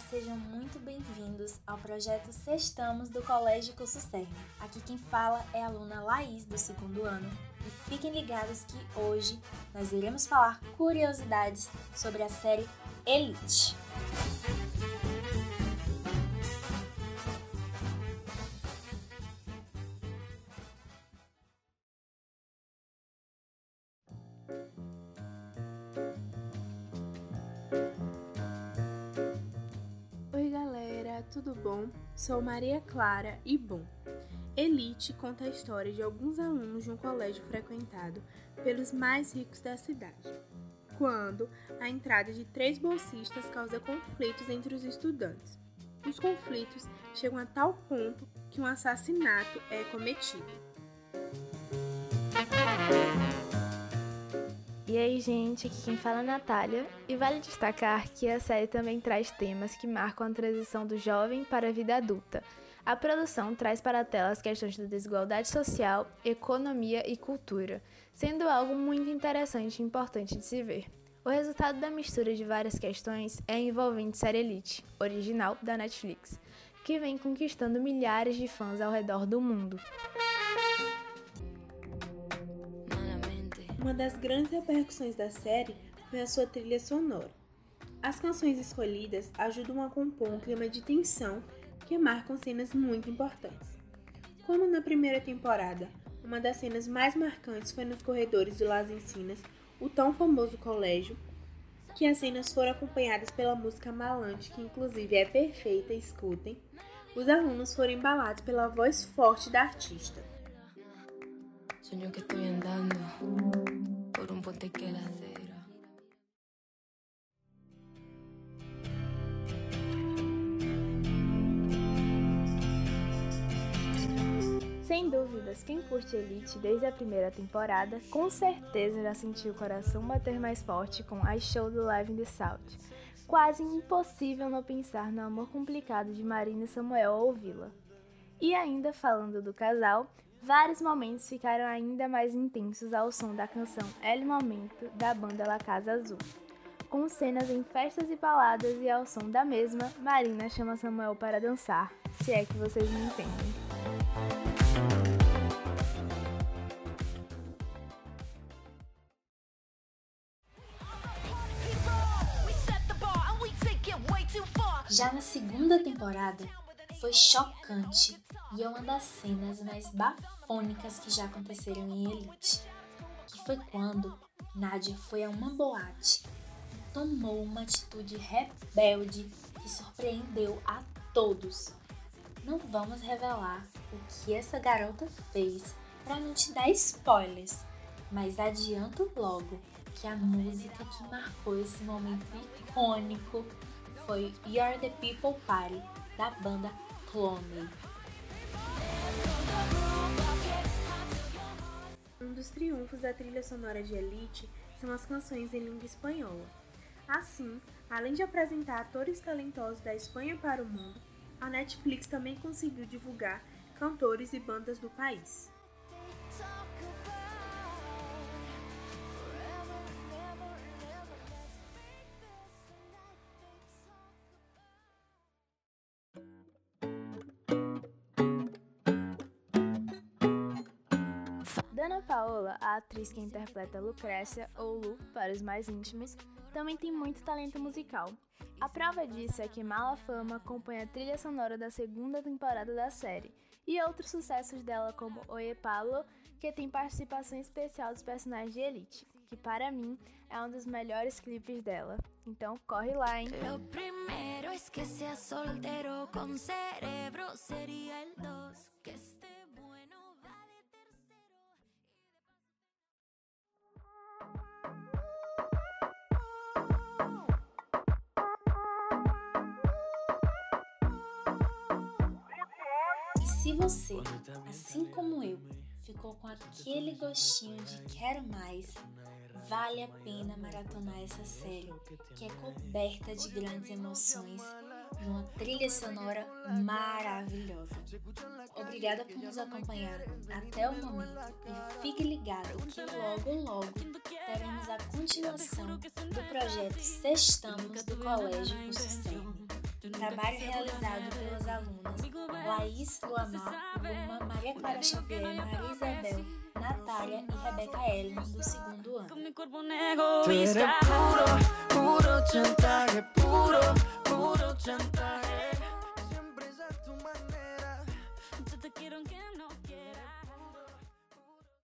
sejam muito bem-vindos ao projeto Sextamos do Colégio Curso Cerne. Aqui quem fala é a aluna Laís, do segundo ano, e fiquem ligados que hoje nós iremos falar curiosidades sobre a série Elite. Tudo bom? Sou Maria Clara e bom. Elite conta a história de alguns alunos de um colégio frequentado pelos mais ricos da cidade. Quando a entrada de três bolsistas causa conflitos entre os estudantes. Os conflitos chegam a tal ponto que um assassinato é cometido. E aí, gente, aqui quem fala é a Natália, e vale destacar que a série também traz temas que marcam a transição do jovem para a vida adulta. A produção traz para a tela as questões da desigualdade social, economia e cultura, sendo algo muito interessante e importante de se ver. O resultado da mistura de várias questões é a envolvente série Elite, original da Netflix, que vem conquistando milhares de fãs ao redor do mundo. Uma das grandes repercussões da série foi a sua trilha sonora. As canções escolhidas ajudam a compor um clima de tensão que marcam cenas muito importantes. Como na primeira temporada, uma das cenas mais marcantes foi nos corredores do Las Encinas, o tão famoso colégio, que as cenas foram acompanhadas pela música Malante, que inclusive é perfeita, escutem. Os alunos foram embalados pela voz forte da artista. Sueño que estoy andando Sem dúvidas, quem curte Elite desde a primeira temporada, com certeza já sentiu o coração bater mais forte com I Show do Live in the South. Quase impossível não pensar no amor complicado de Marina e Samuel ao ouvi-la. E ainda falando do casal, Vários momentos ficaram ainda mais intensos ao som da canção El Momento da banda La Casa Azul. Com cenas em festas e baladas e ao som da mesma, Marina chama Samuel para dançar, se é que vocês me entendem. Já na segunda temporada, foi chocante e é uma das cenas mais bafônicas que já aconteceram em Elite, que foi quando Nadia foi a uma boate e tomou uma atitude rebelde que surpreendeu a todos. Não vamos revelar o que essa garota fez para não te dar spoilers, mas adianto logo que a música que marcou esse momento icônico foi You're the People Party da banda Clone. Um dos triunfos da trilha sonora de Elite são as canções em língua espanhola. Assim, além de apresentar atores talentosos da Espanha para o mundo, a Netflix também conseguiu divulgar cantores e bandas do país. Dana Paola, a atriz que interpreta Lucrécia, ou Lu para os mais íntimos, também tem muito talento musical. A prova disso é que Mala Fama acompanha a trilha sonora da segunda temporada da série, e outros sucessos dela como Oye Pablo, que tem participação especial dos personagens de Elite, que para mim é um dos melhores clipes dela. Então corre lá, hein? Se você, assim como eu, ficou com aquele gostinho de quero mais, vale a pena maratonar essa série, que é coberta de grandes emoções e uma trilha sonora maravilhosa. Obrigada por nos acompanhar até o momento. e fique ligado que logo logo teremos a continuação do projeto Sextamos do Colégio Curso Trabalho realizado pelas alunas Laís Luamar, Luma, Maria Clara Xavier, Maria Isabel, Natália e Rebeca Ellen, do segundo ano.